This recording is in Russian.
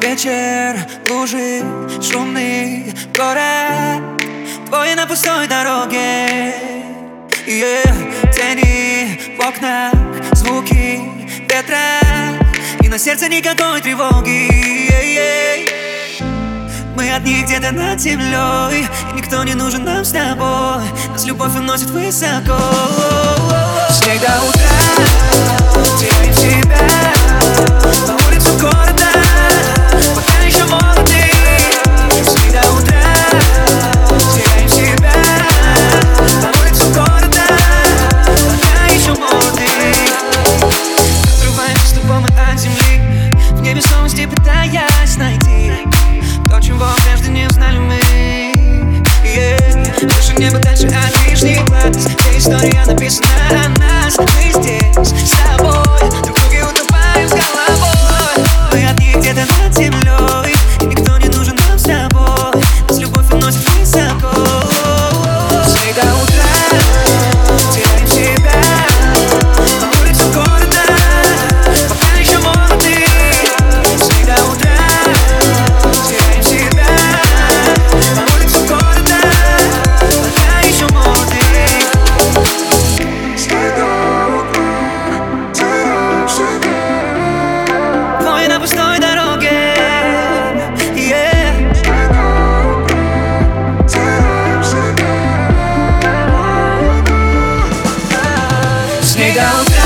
Вечер, лужи, шумный город. Твой на пустой дороге. Yeah. Тени в окнах, звуки ветра. И на сердце никакой тревоги. Yeah, yeah. Мы одни где-то над землей И никто не нужен нам с тобой. Нас любовь уносит высоко. Снег до утра, история написана о нас Мы здесь с тобой down.